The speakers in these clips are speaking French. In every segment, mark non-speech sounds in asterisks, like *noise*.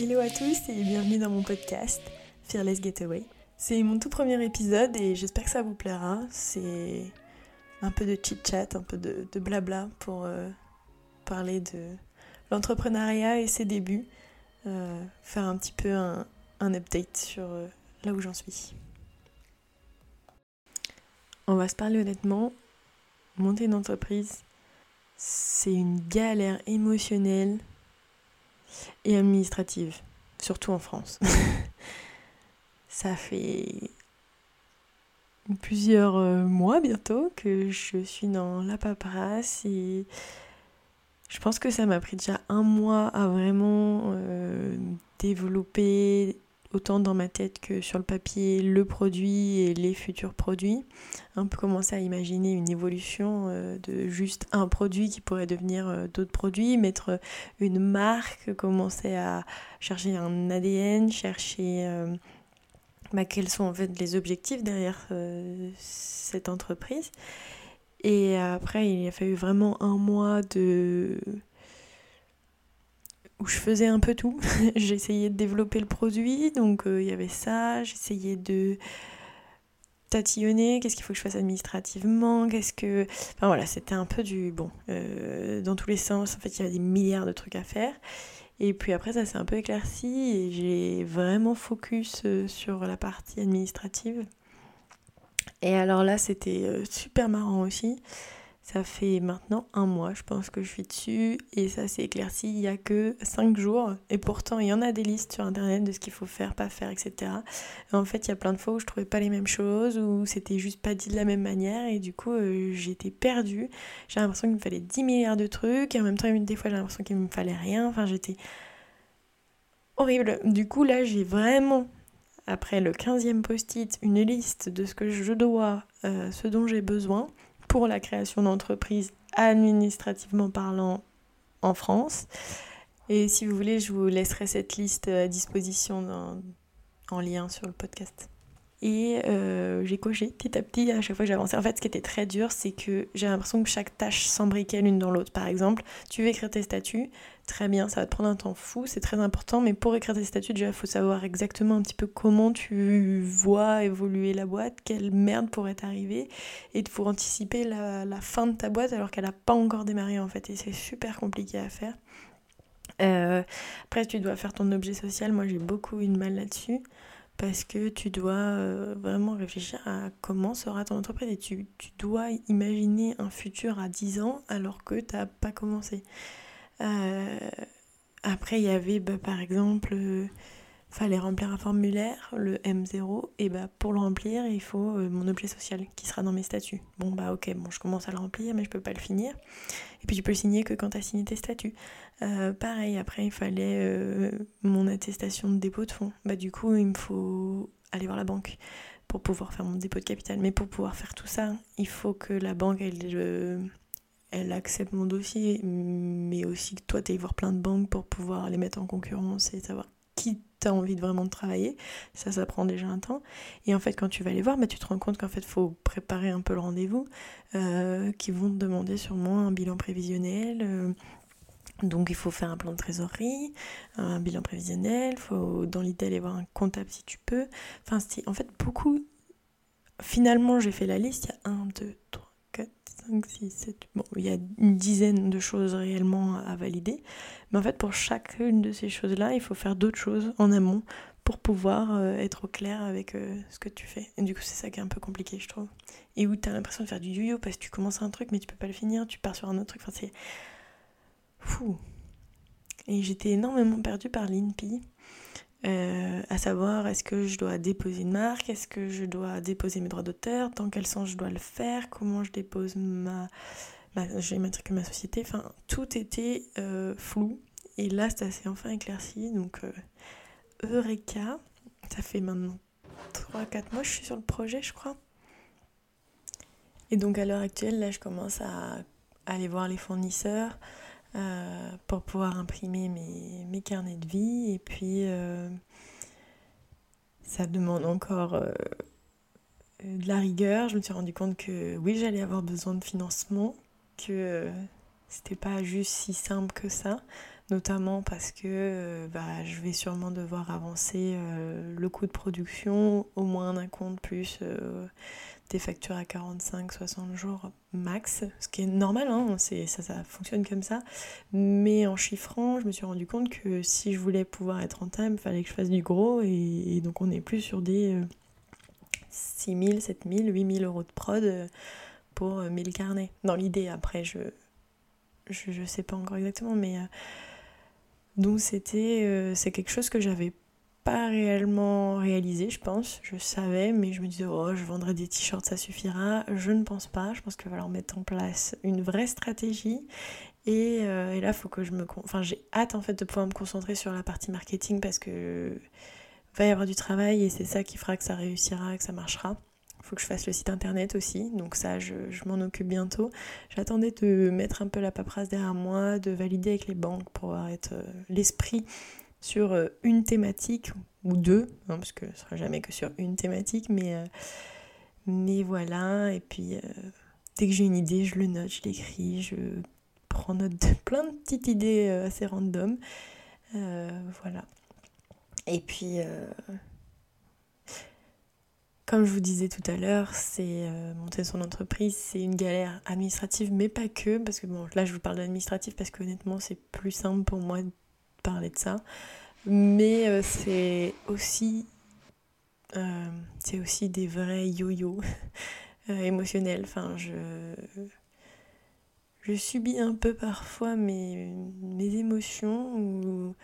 Hello à tous et bienvenue dans mon podcast Fearless Getaway. C'est mon tout premier épisode et j'espère que ça vous plaira. C'est un peu de chit-chat, un peu de, blabla pour euh, parler de l'entrepreneuriat et ses débuts. Euh, faire un petit peu un, update sur euh, là où j'en suis. On va se parler honnêtement. Monter une entreprise, c'est une galère émotionnelle et administrative, surtout en France. *laughs* Ça fait plusieurs euh, mois bientôt que je suis dans la paperasse et je pense que ça m'a pris déjà un mois à vraiment euh, développer autant dans ma tête que sur le papier le produit et les futurs produits. Un peu commencer à imaginer une évolution euh, de juste un produit qui pourrait devenir euh, d'autres produits, mettre une marque, commencer à chercher un ADN, chercher euh, bah, quels sont en fait les objectifs derrière cette entreprise. Et après, il a fallu vraiment un mois de où je faisais un peu tout. *laughs* j'essayais de développer le produit, donc euh, il y avait ça, j'essayais de tatillonner, qu'est-ce qu'il faut que je fasse administrativement, qu'est-ce que... Enfin voilà, c'était un peu du... Bon, euh, dans tous les sens, en fait, il y avait des milliards de trucs à faire. Et puis après, ça s'est un peu éclairci et j'ai vraiment focus euh, sur la partie administrative. Et alors là, c'était super marrant aussi. Ça fait maintenant un mois, je pense que je suis dessus et ça s'est éclairci il y a que 5 jours. Et pourtant, il y en a des listes sur internet de ce qu'il faut faire, pas faire, etc. en fait, il y a plein de fois où je trouvais pas les mêmes choses, où c'était juste pas dit de la même manière et du coup, euh, j'étais perdue. J'ai l'impression qu'il me fallait 10 milliards de trucs et en même temps, des fois, j'ai l'impression qu'il me fallait rien. Enfin, j'étais horrible. Du coup, là, j'ai vraiment après le 15e post-it, une liste de ce que je dois, euh, ce dont j'ai besoin pour la création d'entreprise administrativement parlant en France. Et si vous voulez, je vous laisserai cette liste à disposition en lien sur le podcast. Et euh, j'ai coché petit à petit à chaque fois que j'avançais. En fait, ce qui était très dur, c'est que j'ai l'impression que chaque tâche s'embriquait l'une dans l'autre. Par exemple, tu veux écrire tes statuts, très bien, ça va te prendre un temps fou, c'est très important, mais pour écrire tes statuts, déjà, il faut savoir exactement un petit peu comment tu vois évoluer la boîte, quelle merde pourrait t'arriver, et il faut anticiper la, fin de ta boîte alors qu'elle n'a pas encore démarré en fait, et c'est super compliqué à faire. Euh, après, tu dois faire ton objet social, moi j'ai beaucoup eu de mal là-dessus parce que tu dois euh, vraiment réfléchir à comment sera ton entreprise et tu, dois imaginer un futur à 10 ans alors que tu n'as pas commencé. Euh, après, il y avait bah, par exemple, euh, fallait remplir un formulaire, le M0, et bah, pour le remplir, il faut mon objet social qui sera dans mes statuts. Bon, bah ok, bon, je commence à le remplir, mais je peux pas le finir. Et puis tu peux le signer que quand tu as signé tes statuts. Euh, pareil, après, il fallait euh, mon attestation de dépôt de fonds. Bah, du coup, il me faut aller voir la banque pour pouvoir faire mon dépôt de capital. Mais pour pouvoir faire tout ça, il faut que la banque, elle, euh, elle accepte mon dossier, mais aussi que toi, tu voir plein de banques pour pouvoir les mettre en concurrence et savoir qui t'as envie de vraiment de travailler. Ça, ça prend déjà un temps. Et en fait, quand tu vas les voir, bah, tu te rends compte qu'en fait, faut préparer un peu le rendez-vous, qui vont te demander sûrement un bilan prévisionnel, donc il faut faire un plan de trésorerie, un bilan prévisionnel, faut dans l'idée aller voir un comptable si tu peux. Enfin, en fait beaucoup. Finalement, j'ai fait la liste, il y a 1, 2, 3, 4, 5, 6, 7. Bon, il y a une dizaine de choses réellement à valider. Mais en fait, pour chacune de ces choses-là, il faut faire d'autres choses en amont pour pouvoir euh, être au clair avec euh, ce que tu fais. Et du coup, c'est ça qui est un peu compliqué, je trouve. Et où tu as l'impression de faire du yo-yo parce que tu commences un truc, mais tu peux pas le finir, tu pars sur un autre truc. Enfin, c'est Fou. Et j'étais énormément perdue par l'INPI. Euh, à savoir est-ce que je dois déposer une marque, est-ce que je dois déposer mes droits d'auteur, dans quel sens je dois le faire, comment je dépose ma, ma que ma société, enfin tout était euh, flou. Et là ça s'est enfin éclairci. Donc euh, Eureka, ça fait maintenant 3-4 mois je suis sur le projet je crois. Et donc à l'heure actuelle là je commence à aller voir les fournisseurs, euh, pour pouvoir imprimer mes, carnets de vie. Et puis, euh, ça demande encore euh, de la rigueur. Je me suis rendu compte que oui, j'allais avoir besoin de financement, que c'était pas juste si simple que ça. notamment parce que euh, bah, je vais sûrement devoir avancer euh, le coût de production au moins d'un compte plus euh, des factures à 45-60 jours max, ce qui est normal, hein, ça, ça fonctionne comme ça. Mais en chiffrant, je me suis rendu compte que si je voulais pouvoir être rentable, il fallait que je fasse du gros et, donc on est plus sur des 6 000, 7 000, 8 000 euros de prod pour 1000 carnets. Dans l'idée, après, je, je, je sais pas encore exactement, mais donc c'était euh, c'est quelque chose que j'avais pas réellement réalisé, je pense. Je savais, mais je me disais, oh, je vendrai des t-shirts, ça suffira. Je ne pense pas. Je pense qu'il va falloir mettre en place une vraie stratégie. Et, euh, et là, faut que je me. Enfin, j'ai hâte en fait de pouvoir me concentrer sur la partie marketing parce que va y avoir du travail et c'est ça qui fera que ça réussira, que ça marchera faut que je fasse le site internet aussi, donc ça je, m'en occupe bientôt. J'attendais de mettre un peu la paperasse derrière moi, de valider avec les banques pour être euh, l'esprit sur euh, une thématique ou deux, hein, parce que ce sera jamais que sur une thématique, mais, euh, mais voilà, et puis dès que j'ai une idée, je le note, je l'écris, je prends note de *laughs* plein de petites idées assez random. voilà. Et puis, comme je vous disais tout à l'heure, c'est euh, monter son entreprise, c'est une galère administrative, mais pas que, parce que bon, là je vous parle d'administratif parce que honnêtement c'est plus simple pour moi parler de ça, mais euh, c'est aussi euh, c'est aussi des vrais yo-yo *laughs* émotionnels. Enfin, je je subis un peu parfois mes, mes émotions ou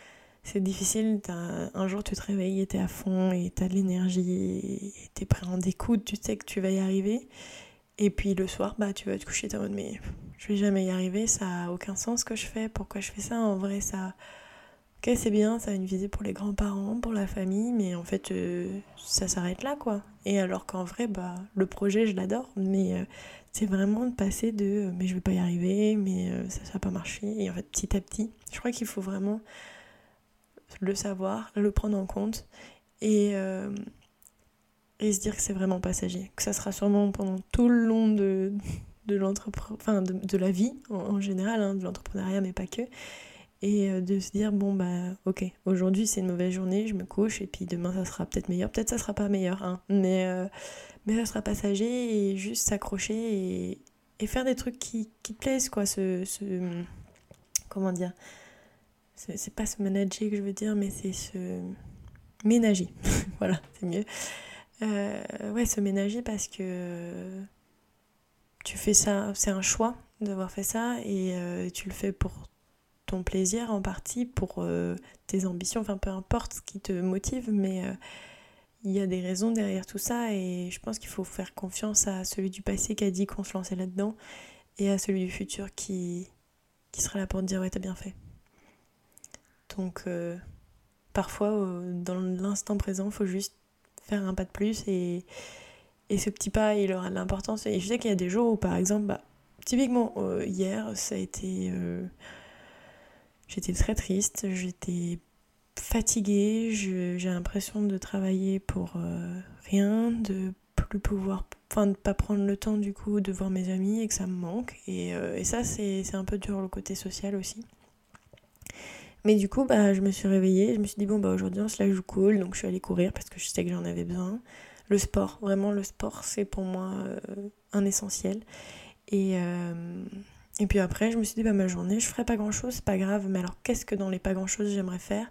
c'est difficile. Un jour, tu te réveilles et t'es à fond et t'as de l'énergie et t'es prêt en découdre, tu sais que tu vas y arriver. Et puis le soir, bah, tu vas te coucher, t'es en mode, mais je vais jamais y arriver, ça a aucun sens ce que je fais, pourquoi je fais ça? En vrai, ça. Ok, c'est bien, ça a une visée pour les grands-parents, pour la famille, mais en fait, euh, ça s'arrête là, quoi. Et alors qu'en vrai, bah, le projet, je l'adore, mais euh, c'est vraiment de passer de euh, mais je vais pas y arriver, mais ça, ça va pas marcher. Et en fait, petit à petit, je crois qu'il faut vraiment le savoir, le prendre en compte et, se dire que c'est vraiment passager, que ça sera sûrement pendant tout le long de, de enfin de, la vie en, général, hein, de l'entrepreneuriat mais pas que, et euh, de se dire bon bah ok, aujourd'hui c'est une mauvaise journée, je me couche et puis demain ça sera peut-être meilleur, peut-être ça sera pas meilleur, hein, mais, euh, mais ça sera passager et juste s'accrocher et, et, faire des trucs qui, qui te plaisent quoi, ce, ce comment dire c'est pas se manager que je veux dire, mais c'est se ménager. *laughs* voilà, c'est mieux. Euh, ouais, se ménager parce que tu fais ça, c'est un choix d'avoir fait ça et tu le fais pour ton plaisir en partie, pour euh, tes ambitions, enfin peu importe ce qui te motive, mais il y a des raisons derrière tout ça et je pense qu'il faut faire confiance à celui du passé qui a dit qu'on se lançait là-dedans et à celui du futur qui, qui sera là pour te dire ouais t'as bien fait. Donc euh, parfois, dans l'instant présent, il faut juste faire un pas de plus et, et ce petit pas, il aura de l'importance. Et je sais qu'il y a des jours où, par exemple, bah, typiquement euh, hier, ça a été... Euh, j'étais très triste, j'étais fatiguée, j'ai l'impression de travailler pour rien, de plus pouvoir, enfin de pas prendre le temps du coup de voir mes amis et que ça me manque. Et, et ça c'est un peu dur le côté social aussi. Mais du coup, bah, je me suis réveillée, je me suis dit, bon, bah, aujourd'hui, on se la joue cool, donc je suis allée courir parce que je sais que j'en avais besoin. Le sport, vraiment, le sport, c'est pour moi euh, un essentiel. Et, euh, et puis après, je me suis dit, bah, ma journée, je ferai pas grand chose, c'est pas grave, mais alors qu'est-ce que dans les pas grand chose j'aimerais faire?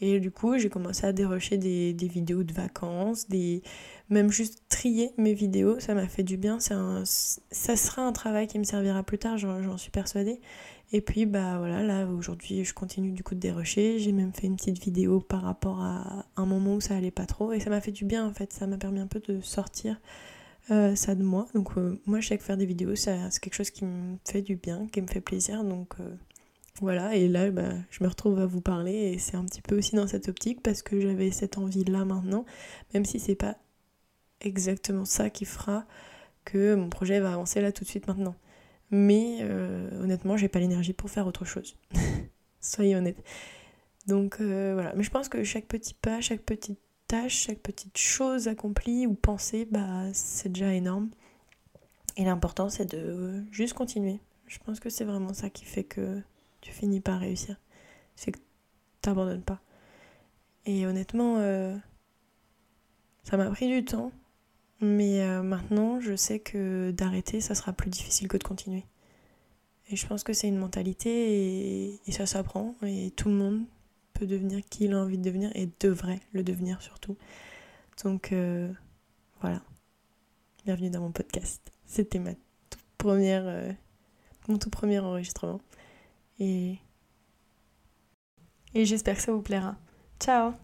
Et du coup, j'ai commencé à dérocher des, vidéos de vacances, des... même juste trier mes vidéos, ça m'a fait du bien. Ça sera un travail qui me servira plus tard, j'en suis persuadée. Et puis bah voilà, là aujourd'hui je continue du coup de dérocher. J'ai même fait une petite vidéo par rapport à un moment où ça allait pas trop. Et ça m'a fait du bien en fait, ça m'a permis un peu de sortir euh, ça de moi. Donc euh, moi je sais que faire des vidéos c'est quelque chose qui me fait du bien, qui me fait plaisir. Donc euh, voilà, et là bah, je me retrouve à vous parler et c'est un petit peu aussi dans cette optique parce que j'avais cette envie là maintenant, même si c'est pas exactement ça qui fera que mon projet va avancer là tout de suite maintenant. Mais honnêtement, j'ai pas l'énergie pour faire autre chose. *laughs* Soyez honnête. Donc voilà. Mais je pense que chaque petit pas, chaque petite tâche, chaque petite chose accomplie ou pensée, bah, c'est déjà énorme. Et l'important, c'est de juste continuer. Je pense que c'est vraiment ça qui fait que tu finis par réussir. c'est que t'abandonnes pas. Et honnêtement, euh, ça m'a pris du temps, mais euh, maintenant je sais que d'arrêter, ça sera plus difficile que de continuer. Et je pense que c'est une mentalité et, ça s'apprend et tout le monde peut devenir qui il a envie de devenir et devrait le devenir surtout. Donc euh, voilà. Bienvenue dans mon podcast. C'était ma toute première, mon tout premier enregistrement. Et, et j'espère que ça vous plaira. Ciao